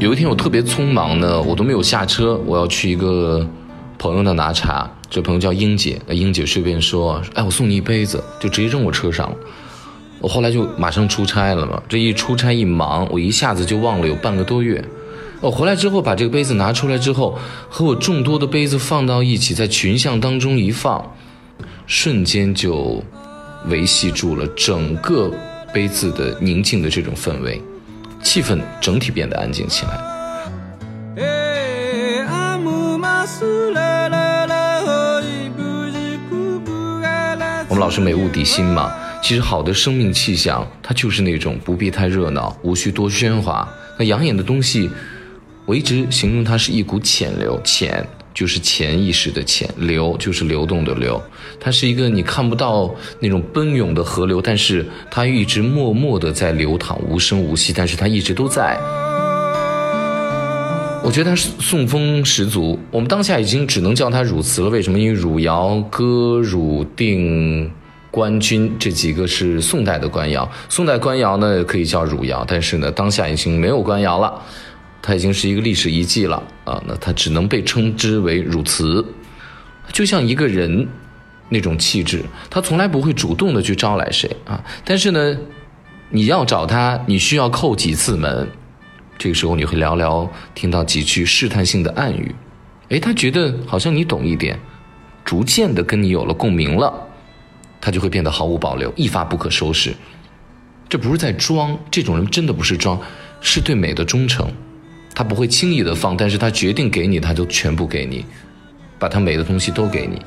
有一天我特别匆忙呢，我都没有下车，我要去一个朋友那拿茶。这朋友叫英姐，那英姐顺便说：“哎，我送你一杯子，就直接扔我车上了。”我后来就马上出差了嘛，这一出差一忙，我一下子就忘了有半个多月。我回来之后把这个杯子拿出来之后，和我众多的杯子放到一起，在群像当中一放，瞬间就维系住了整个杯子的宁静的这种氛围。气氛整体变得安静起来。我们老是美物底薪嘛，其实好的生命气象，它就是那种不必太热闹，无需多喧哗。那养眼的东西，我一直形容它是一股潜流，潜就是潜意识的潜，流就是流动的流。它是一个你看不到那种奔涌的河流，但是它一直默默的在流淌，无声无息，但是它一直都在。我觉得它是宋风十足。我们当下已经只能叫它汝词了。为什么？因为汝窑、歌、汝定、官军这几个是宋代的官窑。宋代官窑呢可以叫汝窑，但是呢当下已经没有官窑了，它已经是一个历史遗迹了啊。那它只能被称之为汝瓷，就像一个人。那种气质，他从来不会主动的去招来谁啊。但是呢，你要找他，你需要叩几次门，这个时候你会寥寥听到几句试探性的暗语，哎，他觉得好像你懂一点，逐渐的跟你有了共鸣了，他就会变得毫无保留，一发不可收拾。这不是在装，这种人真的不是装，是对美的忠诚。他不会轻易的放，但是他决定给你，他就全部给你，把他美的东西都给你。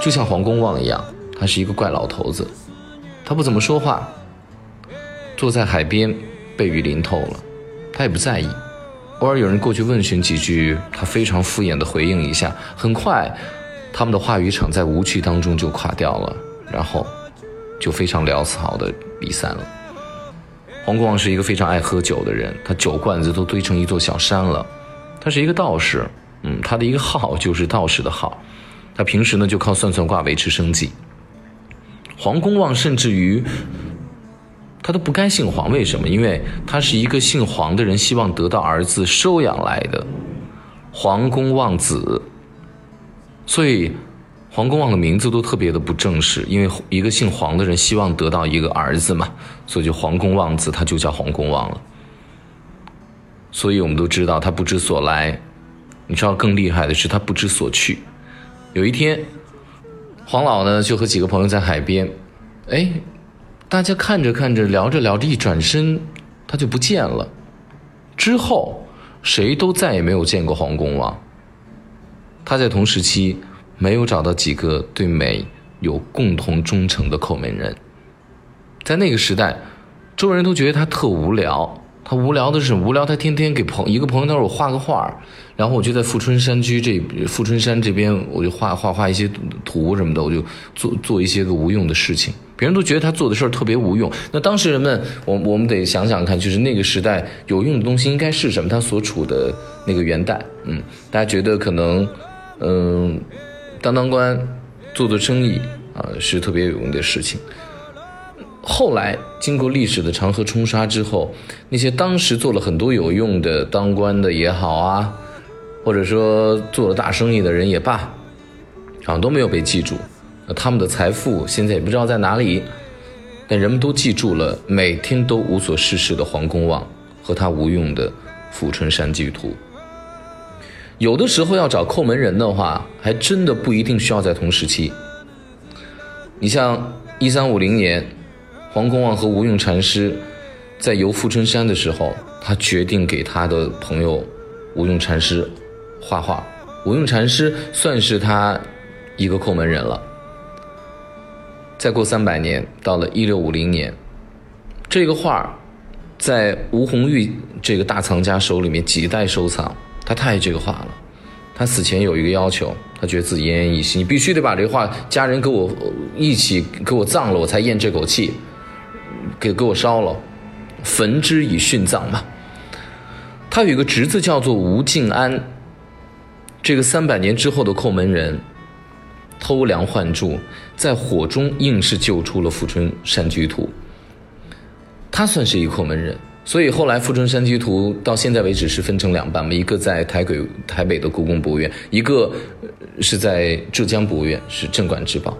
就像黄公望一样，他是一个怪老头子，他不怎么说话，坐在海边，被雨淋透了，他也不在意。偶尔有人过去问询几句，他非常敷衍的回应一下。很快，他们的话语场在无趣当中就垮掉了，然后就非常潦草的离散了。黄公望是一个非常爱喝酒的人，他酒罐子都堆成一座小山了。他是一个道士，嗯，他的一个号就是道士的号。他平时呢就靠算算卦维持生计。黄公望甚至于，他都不该姓黄，为什么？因为他是一个姓黄的人，希望得到儿子收养来的，黄公望子。所以，黄公望的名字都特别的不正式，因为一个姓黄的人希望得到一个儿子嘛，所以就黄公望子，他就叫黄公望了。所以我们都知道他不知所来，你知道更厉害的是他不知所去。有一天，黄老呢就和几个朋友在海边，哎，大家看着看着，聊着聊着，一转身他就不见了。之后谁都再也没有见过黄公望。他在同时期没有找到几个对美有共同忠诚的叩门人。在那个时代，周围人都觉得他特无聊。他无聊的是无聊，他天天给朋一个朋友他说我画个画然后我就在富春山居这富春山这边，我就画画画一些图什么的，我就做做一些个无用的事情。别人都觉得他做的事儿特别无用。那当时人们，我我们得想想看，就是那个时代有用的东西应该是什么？他所处的那个元代，嗯，大家觉得可能，嗯，当当官，做做生意啊，是特别有用的事情。后来经过历史的长河冲刷之后，那些当时做了很多有用的当官的也好啊，或者说做了大生意的人也罢，好像都没有被记住。他们的财富现在也不知道在哪里，但人们都记住了每天都无所事事的黄公望和他无用的《富春山居图》。有的时候要找叩门人的话，还真的不一定需要在同时期。你像一三五零年。黄公望和吴用禅师在游富春山的时候，他决定给他的朋友吴用禅师画画。吴用禅师算是他一个叩门人了。再过三百年，到了一六五零年，这个画在吴红玉这个大藏家手里面几代收藏。他太爱这个画了，他死前有一个要求，他觉得自己奄奄一息，你必须得把这个画家人给我一起给我葬了，我才咽这口气。给给我烧了，焚之以殉葬嘛。他有一个侄子叫做吴敬安，这个三百年之后的叩门人，偷梁换柱，在火中硬是救出了富春山居图。他算是一个后门人。所以后来《富春山居图》到现在为止是分成两半嘛，一个在台北台北的故宫博物院，一个是在浙江博物院，是镇馆之宝。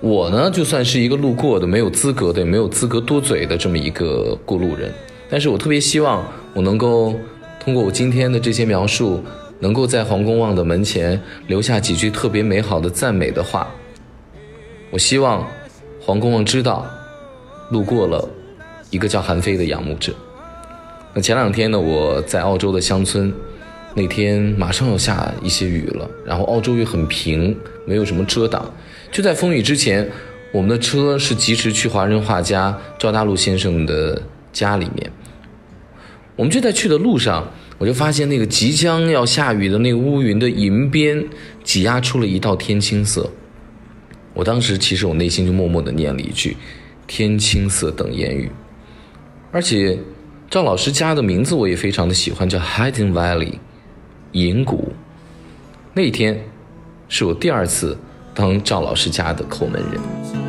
我呢，就算是一个路过的，没有资格的，也没有资格多嘴的这么一个过路人。但是我特别希望，我能够通过我今天的这些描述，能够在黄公望的门前留下几句特别美好的赞美的话。我希望黄公望知道，路过了。一个叫韩非的仰慕者。那前两天呢，我在澳洲的乡村，那天马上要下一些雨了，然后澳洲又很平，没有什么遮挡。就在风雨之前，我们的车是疾驰去华人画家赵大陆先生的家里面。我们就在去的路上，我就发现那个即将要下雨的那个乌云的银边挤压出了一道天青色。我当时其实我内心就默默的念了一句：“天青色等烟雨。”而且，赵老师家的名字我也非常的喜欢，叫 Hidden Valley，银谷。那天，是我第二次当赵老师家的抠门人。